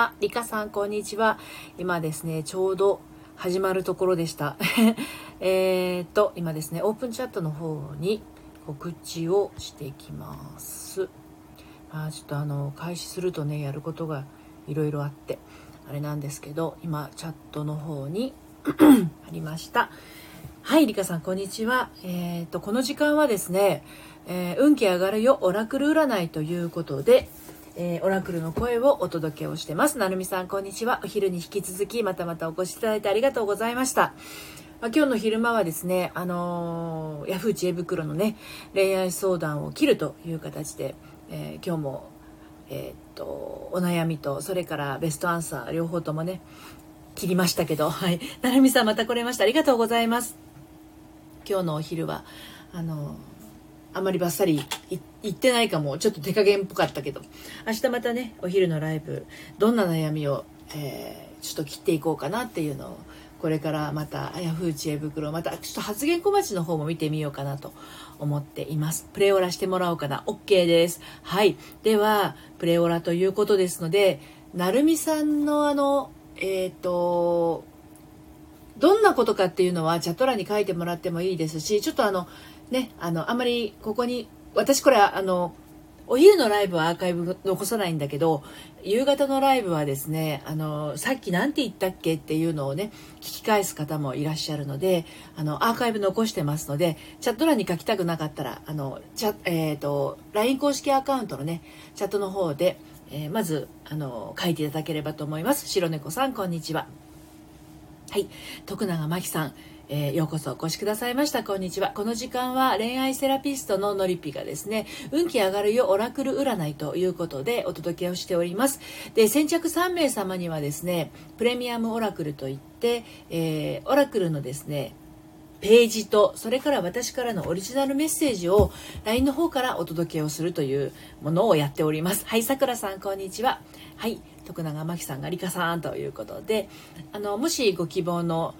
あ、リカさん、こんにちは。今ですね、ちょうど始まるところでした。えっと、今ですね、オープンチャットの方に告知をしていきます。まあ、ちょっとあの、開始するとね、やることがいろいろあって、あれなんですけど、今、チャットの方に ありました。はい、リカさん、こんにちは。えっ、と、この時間はですね、えー、運気上がるよ、オラクル占いということで、えー、オラクルの声をお届けをしてます。なるみさん、こんにちは。お昼に引き続き、またまたお越しいただいてありがとうございました。まあ、今日の昼間はですね、あのー、ヤフー知恵袋のね、恋愛相談を切るという形で、えー、今日も、えー、っと、お悩みと、それからベストアンサー、両方ともね、切りましたけど、はい。なるみさんまた来れました。ありがとうございます。今日のお昼は、あのーあまりバッサリ言ってないかも。ちょっと手加減っぽかったけど。明日またねお昼のライブ。どんな悩みを、えー、ちょっと切っていこうかなっていうのをこれからまたヤフー知恵袋またちょっと発言小町の方も見てみようかなと思っています。プレオラしてもらおうかな。OK です。はい。ではプレオラということですのでなるみさんのあのえっ、ー、とどんなことかっていうのはチャット欄に書いてもらってもいいですしちょっとあのね、あの、あんまりここに、私これあの、お昼のライブはアーカイブ残さないんだけど、夕方のライブはですね、あの、さっき何て言ったっけっていうのをね、聞き返す方もいらっしゃるので、あの、アーカイブ残してますので、チャット欄に書きたくなかったら、あの、チャえっ、ー、と、LINE 公式アカウントのね、チャットの方で、えー、まず、あの、書いていただければと思います。白猫さん、こんにちは。はい。徳永真紀さん、えー、ようこそお越しくださいました。こんにちは。この時間は恋愛セラピストののりぴがですね、運気上がるよオラクル占いということでお届けをしております。で、先着3名様にはですね、プレミアムオラクルといって、えー、オラクルのですね、ページと、それから私からのオリジナルメッセージを LINE の方からお届けをするというものをやっております。はい、さくらさん、こんにちは。はい、徳永真紀さんが理香さんということであのもしご希望の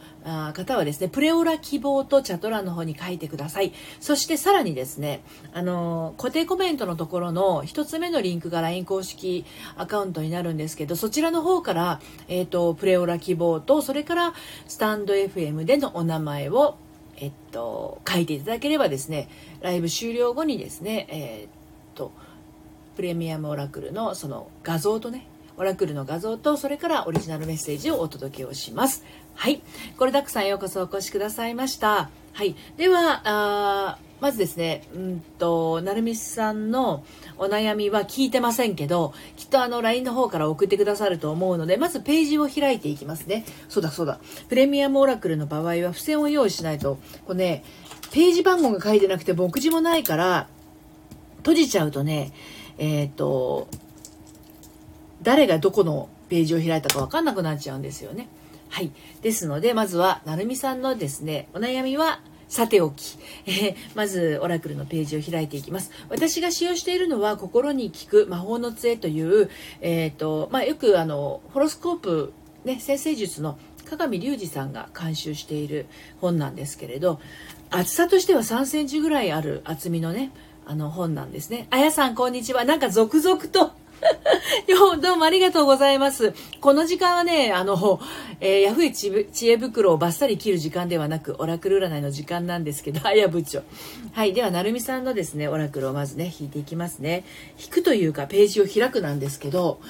方はですねプレオラ希望とチャット欄の方に書いてください。そしてさらにですねあの固定コメントのところの1つ目のリンクが LINE 公式アカウントになるんですけどそちらの方から、えーと、プレオラ希望とそれからスタンド FM でのお名前をえっと、書いていただければですね、ライブ終了後にですね、えー、っと、プレミアムオラクルのその画像とね、オラクルの画像とそれからオリジナルメッセージをお届けをします。はい。これだくさんようこそお越しくださいました。はい。ではあまずですね、うんと、なるみさんのお悩みは聞いてませんけど、きっとあの LINE の方から送ってくださると思うので、まずページを開いていきますね。そうだそうだ。プレミアムオラクルの場合は付箋を用意しないと、これね、ページ番号が書いてなくて目次もないから、閉じちゃうとね、えっ、ー、と、誰がどこのページを開いたか分かんなくなっちゃうんですよね。はい。ですので、まずは、なるみさんのですね、お悩みは、さておき、えー、まずオラクルのページを開いていきます。私が使用しているのは心に効く魔法の杖という、えっ、ー、と、まあ、よくあの、ホロスコープ、ね、先生術の鏡隆二さんが監修している本なんですけれど、厚さとしては3センチぐらいある厚みのね、あの本なんですね。あやさん、こんにちは。なんか続々と よどうもありがとうございます。この時間はね、あの、えー、ヤフー知恵袋をバッサリ切る時間ではなく、オラクル占いの時間なんですけど、あや部長。はい。では、なるみさんのですね、オラクルをまずね、引いていきますね。引くというか、ページを開くなんですけど、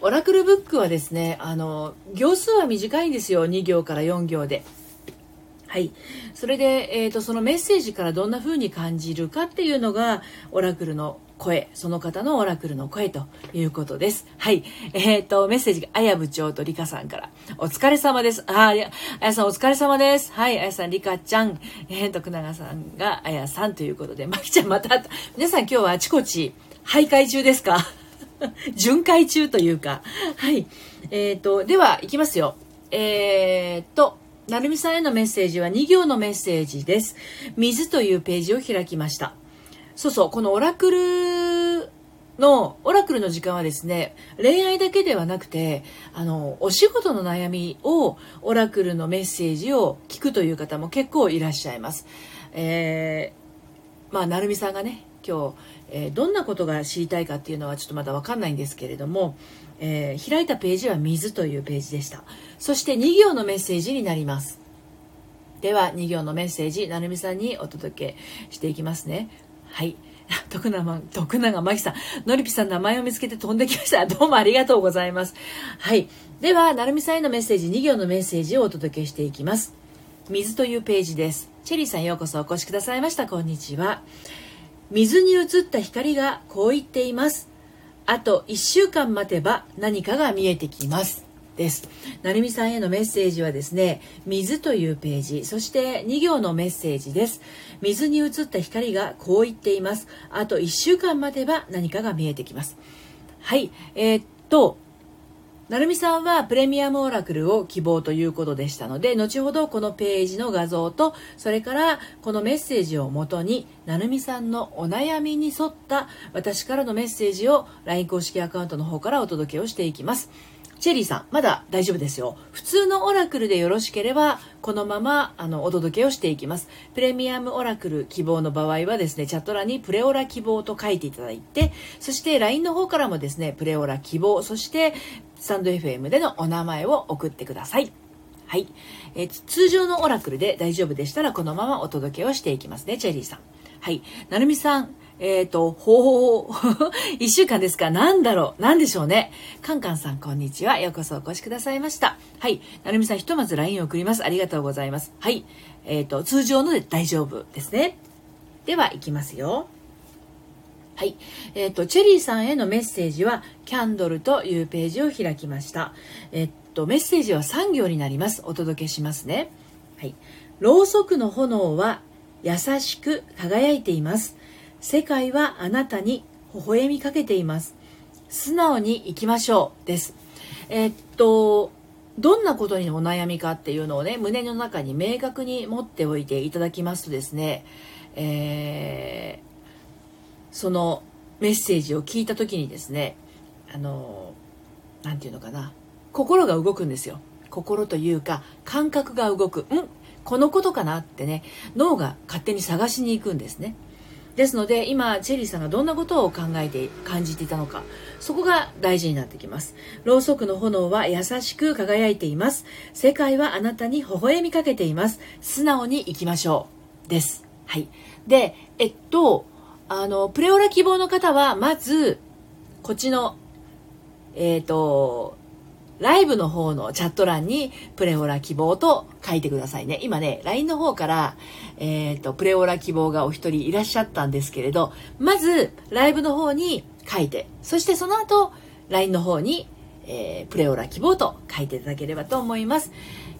オラクルブックはですね、あの、行数は短いんですよ。2行から4行で。はい。それで、えっ、ー、と、そのメッセージからどんな風に感じるかっていうのが、オラクルの声、その方のオラクルの声ということです。はい。えっ、ー、と、メッセージが、あや部長とりかさんから。お疲れ様です。あ、あやさんお疲れ様です。はい、あやさん、りかちゃん、えー、徳永さんがあやさんということで、まきちゃんまた、皆さん今日はあちこち、徘徊中ですか？巡回中というか。はい。えっ、ー、と、では、いきますよ。えっ、と、なるみさんへのメッセージは2行のメッセージです。水というページを開きました。そうそう、このオラクルの、オラクルの時間はですね、恋愛だけではなくて、あの、お仕事の悩みを、オラクルのメッセージを聞くという方も結構いらっしゃいます。えー、まあ、なるみさんがね、今日、えー、どんなことが知りたいかっていうのはちょっとまだわかんないんですけれども、えー、開いたページは水というページでした。そして2行のメッセージになります。では2行のメッセージ、なるみさんにお届けしていきますね。はい。徳永、徳永真紀さん、のりぴさん名前を見つけて飛んできました。どうもありがとうございます。はい。では、なるみさんへのメッセージ、2行のメッセージをお届けしていきます。水というページです。チェリーさんようこそお越しくださいました。こんにちは。水に映った光がこう言っています。あと1週間待てば何かが見えてきます。です。なるみさんへのメッセージはですね、水というページ、そして2行のメッセージです。水に映った光がこう言っています。あと1週間待てば何かが見えてきます。はい。えー、っと、なるみさんはプレミアムオラクルを希望ということでしたので、後ほどこのページの画像と、それからこのメッセージをもとに、なるみさんのお悩みに沿った私からのメッセージを LINE 公式アカウントの方からお届けをしていきます。チェリーさん、まだ大丈夫ですよ。普通のオラクルでよろしければ、このまま、あの、お届けをしていきます。プレミアムオラクル希望の場合はですね、チャット欄にプレオラ希望と書いていただいて、そして LINE の方からもですね、プレオラ希望、そしてスタンド FM でのお名前を送ってください。はい。えー、通常のオラクルで大丈夫でしたら、このままお届けをしていきますね、チェリーさん。はい。なるみさん、えっ、ー、と、ほう、一週間ですかなんだろうなんでしょうね。カンカンさん、こんにちは。ようこそお越しくださいました。はい。なるみさん、ひとまず LINE を送ります。ありがとうございます。はい。えっ、ー、と、通常ので大丈夫ですね。では、いきますよ。はい。えっ、ー、と、チェリーさんへのメッセージは、キャンドルというページを開きました。えっと、メッセージは3行になります。お届けしますね。はい。ろうそくの炎は優しく輝いています。世界はあなたに微笑みかけています。素直に生きましょうです。え、っとどんなことにお悩みかっていうのをね胸の中に明確に持っておいていただきますとですね、えー、そのメッセージを聞いた時にですねあの何て言うのかな心が動くんですよ。心というか感覚が動く。んこのことかなってね脳が勝手に探しに行くんですね。ですので今チェリーさんがどんなことを考えて感じていたのかそこが大事になってきます。ろうそくの炎は優しく輝いています。世界はあなたに微笑みかけています。素直に生きましょうです。はい。でえっとあのプレオラ希望の方はまずこっちのえっ、とライブの方のチャット欄にプレオラ希望と書いてくださいね。今ね、LINE の方から、えっ、ー、と、プレオラ希望がお一人いらっしゃったんですけれど、まず、ライブの方に書いて、そしてその後、LINE の方に、えー、プレオラ希望と書いていただければと思います。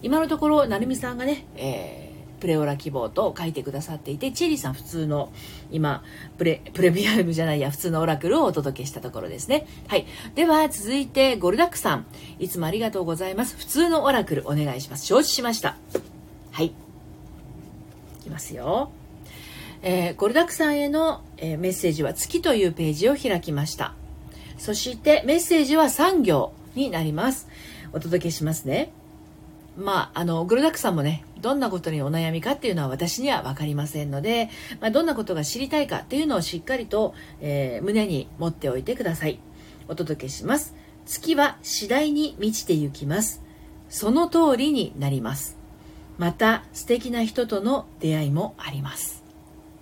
今のところ、なるみさんがね、えープレオラ希望と書いてくださっていて、チェリーさん普通の、今、プレ、プレミアムじゃないや、普通のオラクルをお届けしたところですね。はい。では、続いて、ゴルダックさん。いつもありがとうございます。普通のオラクルお願いします。承知しました。はい。いきますよ。えー、ゴルダックさんへの、えー、メッセージは月というページを開きました。そしてメッセージは3行になります。お届けしますね。まあ、あの、グルダックさんもね、どんなことにお悩みかっていうのは私には分かりませんので、まあ、どんなことが知りたいかっていうのをしっかりと、えー、胸に持っておいてください。お届けします。月は次第に満ちてゆきます。その通りになります。また素敵な人との出会いもあります。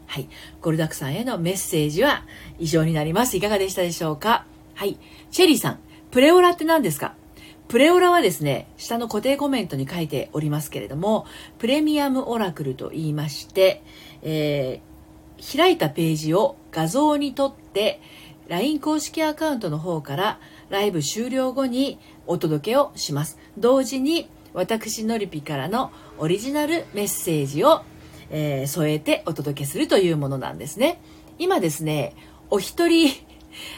はい。ゴルダックさんへのメッセージは以上になります。いかがでしたでしょうか？はい。チェリーさん、プレオラって何ですか？プレオラはですね、下の固定コメントに書いておりますけれども、プレミアムオラクルと言いまして、えー、開いたページを画像に撮って、LINE 公式アカウントの方からライブ終了後にお届けをします。同時に私のりぴからのオリジナルメッセージを、えー、添えてお届けするというものなんですね。今ですね、お一人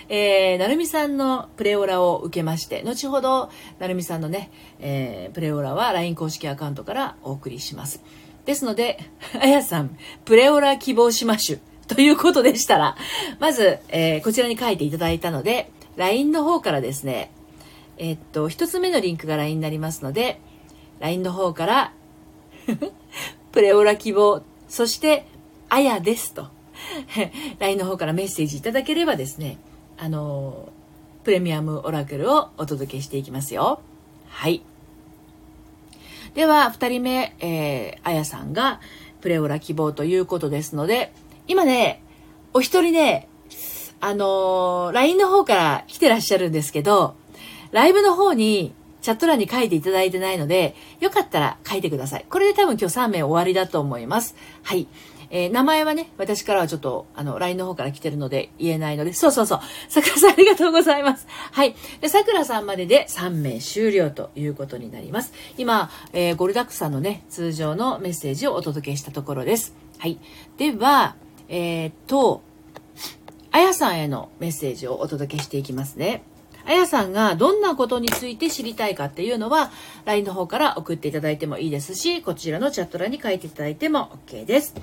えー、なるみさんのプレオラを受けまして、後ほど、なるみさんのね、えー、プレオラは LINE 公式アカウントからお送りします。ですので、あやさん、プレオラ希望しましゅ。ということでしたら、まず、えー、こちらに書いていただいたので、LINE の方からですね、えー、っと、一つ目のリンクが LINE になりますので、LINE の方から プレオラ希望、そして、あやですと LINE の方からメッセージいただければですね、あの、プレミアムオラクルをお届けしていきますよ。はい。では、二人目、えー、あやさんがプレオラ希望ということですので、今ね、お一人ね、あのー、LINE の方から来てらっしゃるんですけど、ライブの方にチャット欄に書いていただいてないので、よかったら書いてください。これで多分今日3名終わりだと思います。はい。えー、名前はね、私からはちょっと、あの、LINE の方から来てるので言えないので、そうそうそう。桜さんありがとうございます。はい。で、桜さんまでで3名終了ということになります。今、えー、ゴルダックさんのね、通常のメッセージをお届けしたところです。はい。では、えー、っと、あやさんへのメッセージをお届けしていきますね。あやさんがどんなことについて知りたいかっていうのは、LINE の方から送っていただいてもいいですし、こちらのチャット欄に書いていただいても OK です。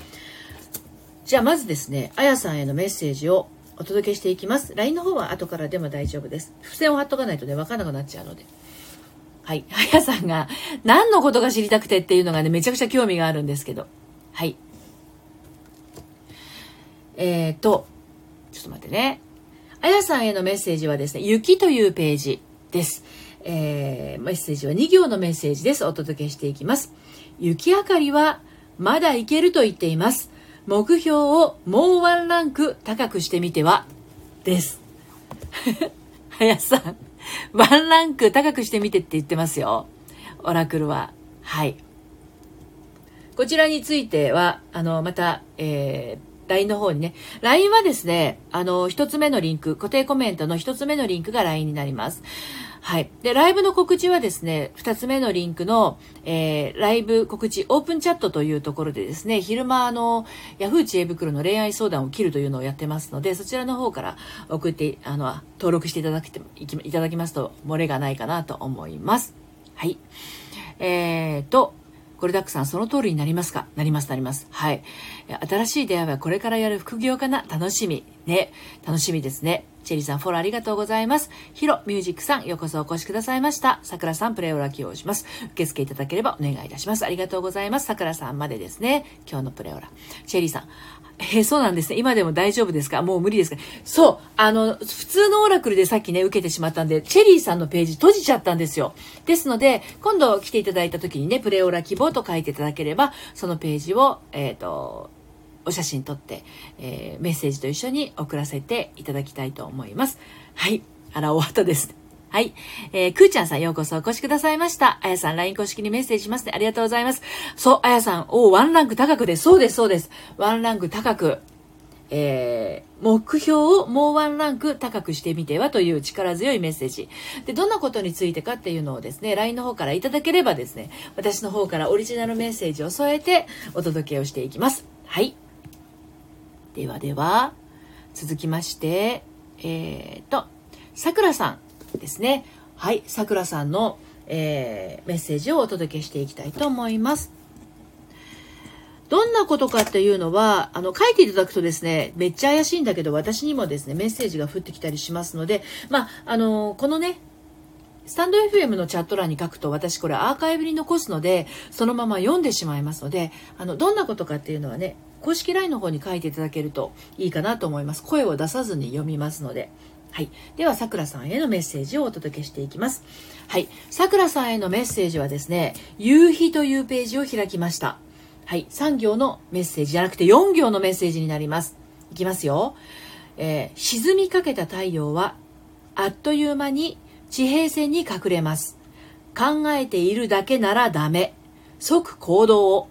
じゃあまずですね、あやさんへのメッセージをお届けしていきます。LINE の方は後からでも大丈夫です。付箋を貼っとかないとね、わかんなくなっちゃうので。はい。あやさんが何のことが知りたくてっていうのがね、めちゃくちゃ興味があるんですけど。はい。えーと、ちょっと待ってね。あやさんへのメッセージはですね、雪というページです。えー、メッセージは2行のメッセージです。お届けしていきます。雪明かりはまだいけると言っています。目標をもうワンランク高くしてみては？です。はやさん、ワンランク高くしてみてって言ってますよ。オラクルは。はい。こちらについては、あの、また、えー、LINE の方にね。LINE はですね、あの、一つ目のリンク、固定コメントの一つ目のリンクが LINE になります。はい。で、ライブの告知はですね、二つ目のリンクの、えー、ライブ告知、オープンチャットというところでですね、昼間、あの、ヤフー知恵袋の恋愛相談を切るというのをやってますので、そちらの方から送って、あの、登録していただきいただきますと、漏れがないかなと思います。はい。えーと、これダックさん、その通りになりますか？なります、なります。はい。新しい出会いはこれからやる副業かな？楽しみ。ね。楽しみですね。チェリーさん、フォローありがとうございます。ヒロミュージックさん、ようこそお越しくださいました。桜さん、プレイオラ起用します。受付いただければお願いいたします。ありがとうございます。桜さんまでですね。今日のプレオラ。チェリーさん、え、そうなんですね。今でも大丈夫ですか？もう無理ですか？そう。あの、普通のオラクルでさっきね、受けてしまったんで、チェリーさんのページ閉じちゃったんですよ。ですので、今度来ていただいた時にね、プレオラ希望と書いていただければ、そのページを、えっ、ー、と、お写真撮って、えー、メッセージと一緒に送らせていただきたいと思います。はい。あら、終わったです。はい。えー、くーちゃんさんようこそお越しくださいました。あやさん LINE 公式にメッセージしますね。ありがとうございます。そう、あやさん、おワンランク高くで。そうです、そうです。ワンランク高く。えー、目標をもうワンランク高くしてみてはという力強いメッセージ。で、どんなことについてかっていうのをですね、LINE の方からいただければですね、私の方からオリジナルメッセージを添えてお届けをしていきます。はい。ではでは、続きまして、えー、と、さくらさんですね。はい、さくらさんの、えー、メッセージをお届けしていきたいと思います。どんなことかっていうのは、あの、書いていただくとですね、めっちゃ怪しいんだけど、私にもですね、メッセージが降ってきたりしますので、まあ、あの、このね、スタンド FM のチャット欄に書くと私これアーカイブに残すので、そのまま読んでしまいますので、あの、どんなことかっていうのはね、公式 LINE の方に書いていただけるといいかなと思います。声を出さずに読みますので。はい。では、さくらさんへのメッセージをお届けしていきます。はい。さくらさんへのメッセージはですね、夕日というページを開きました。はい。3行のメッセージじゃなくて4行のメッセージになります。いきますよ。えー、沈みかけた太陽は、あっという間に地平線に隠れます。考えているだけならダメ。即行動を。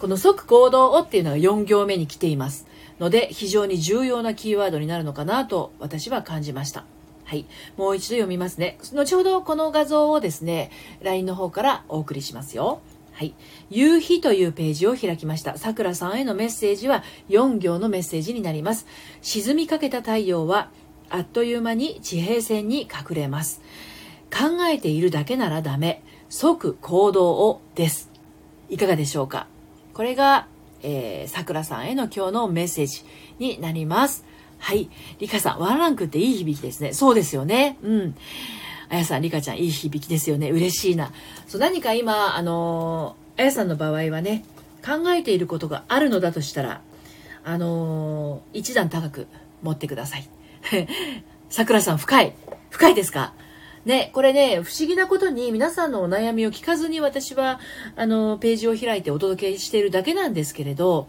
この即行動をっていうのが4行目に来ています。ので、非常に重要なキーワードになるのかなと私は感じました。はい。もう一度読みますね。後ほどこの画像をですね、LINE の方からお送りしますよ。はい。夕日というページを開きました。さくらさんへのメッセージは4行のメッセージになります。沈みかけた太陽はあっという間に地平線に隠れます。考えているだけならダメ。即行動をです。いかがでしょうか？これが、えー、桜さんへの今日のメッセージになります。はい。リカさん、ワンランクっていい響きですね。そうですよね。うん。あやさん、リカちゃん、いい響きですよね。嬉しいな。そう、何か今、あのー、あやさんの場合はね、考えていることがあるのだとしたら、あのー、一段高く持ってください。さくらさん深い。深いですか？ね、これね、不思議なことに皆さんのお悩みを聞かずに私は、あの、ページを開いてお届けしているだけなんですけれど、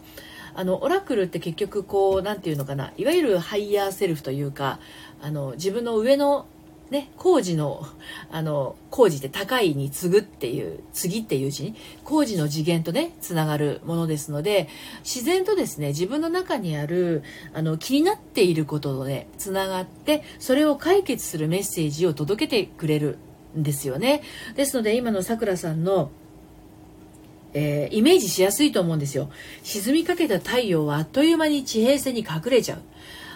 あの、オラクルって結局こう、なんていうのかな、いわゆる higher self というか、あの、自分の上のね、高次の、あの、高次って高いに次ぐっていう、次っていう字に、高次の次元とね、つながるものですので、自然とですね、自分の中にある、あの、気になっていることとね、つながって、それを解決するメッセージを届けてくれるんですよね。ですので、今のさくらさんの、えー、イメージしやすいと思うんですよ。沈みかけた太陽はあっという間に地平線に隠れちゃう。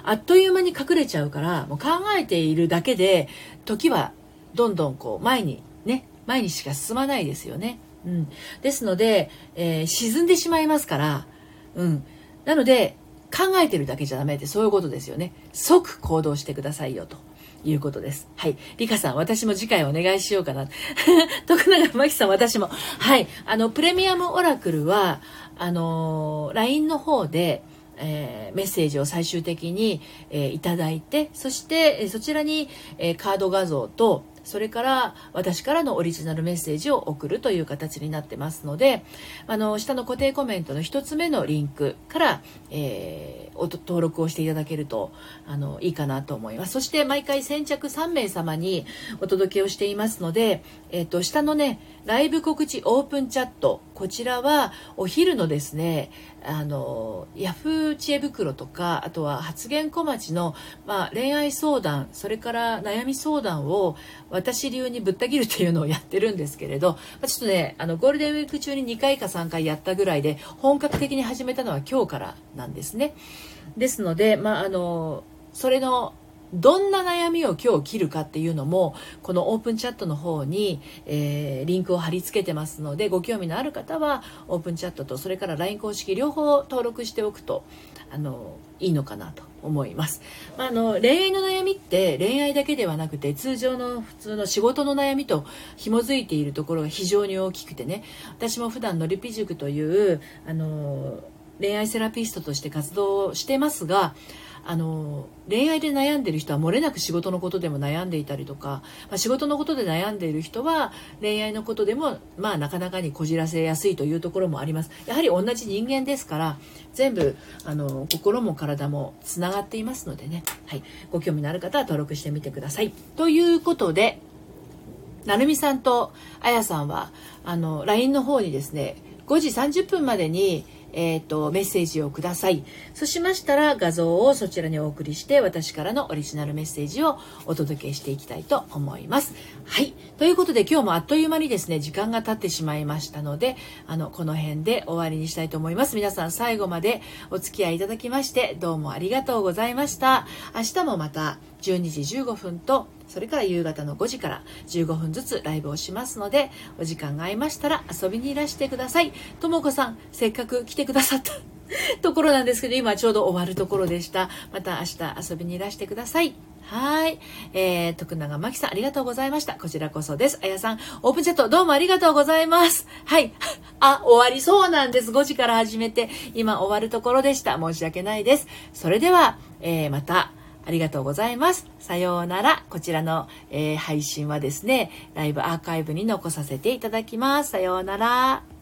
あっという間に隠れちゃうからもう考えているだけで時はどんどんこう前にね前にしか進まないですよね。うん、ですので、えー、沈んでしまいますから、うん、なので考えてるだけじゃダメってそういうことですよね。即行動してくださいよと。いうことです。はい。リカさん、私も次回お願いしようかな。徳永真紀さん、私も。はい。あの、プレミアムオラクルは、あのー、LINE の方で、えー、メッセージを最終的に、えー、いただいてそしてえそちらに、えー、カード画像とそれから私からのオリジナルメッセージを送るという形になってますのであの下の固定コメントの1つ目のリンクから、えー、登録をしていただけるとあのいいかなと思います。そして毎回先着3名様にお届けをしていますので、えーと、下のねライブ告知オープンチャットこちらはお昼のですねあのヤフー知恵袋とかあとは発言小町の、まあ、恋愛相談それから悩み相談を私流にぶった切るっていうのをやってるんですけれど、まあ、ちょっとねあのゴールデンウィーク中に2回か3回やったぐらいで本格的に始めたのは今日からなんですね。ですので、まあ、あのそれのどんな悩みを今日切るかっていうのもこのオープンチャットの方に、えー、リンクを貼り付けてますのでご興味のある方はオープンチャットとそれから LINE 公式両方登録しておくとあのいいのかなと思います、まあ、あの恋愛の悩みって恋愛だけではなくて通常の普通の仕事の悩みと紐づいているところが非常に大きくてね。私も普段のリピ塾というあの恋愛セラピストとして活動してますがあの恋愛で悩んでる人は漏れなく仕事のことでも悩んでいたりとか、まあ、仕事のことで悩んでいる人は恋愛のことでも、まあ、なかなかにこじらせやすいというところもあります。やはり同じ人間ですから全部あの心も体もつながっていますのでね、はい、ご興味のある方は登録してみてください。ということでなるみさんとあやさんはあの LINE の方にですね5時30分までにえーと、メッセージをください。そうしましたら画像をそちらにお送りして私からのオリジナルメッセージをお届けしていきたいと思います。はい。ということで今日もあっという間にですね時間が経ってしまいましたのであのこの辺で終わりにしたいと思います。皆さん最後までお付き合いいただきましてどうもありがとうございました。明日もまた12時15分とそれから夕方の5時から15分ずつライブをしますので、お時間が合いましたら遊びにいらしてください。ともこさん、せっかく来てくださった ところなんですけど、今ちょうど終わるところでした。また明日遊びにいらしてください。はい。えー、徳永真紀さん、ありがとうございました。こちらこそです。あやさん、オープンチャット、どうもありがとうございます。はい。あ、終わりそうなんです。5時から始めて、今終わるところでした。申し訳ないです。それでは、えー、また、ありがとうございます。さようなら。こちらの、えー、配信はですね、ライブアーカイブに残させていただきます。さようなら。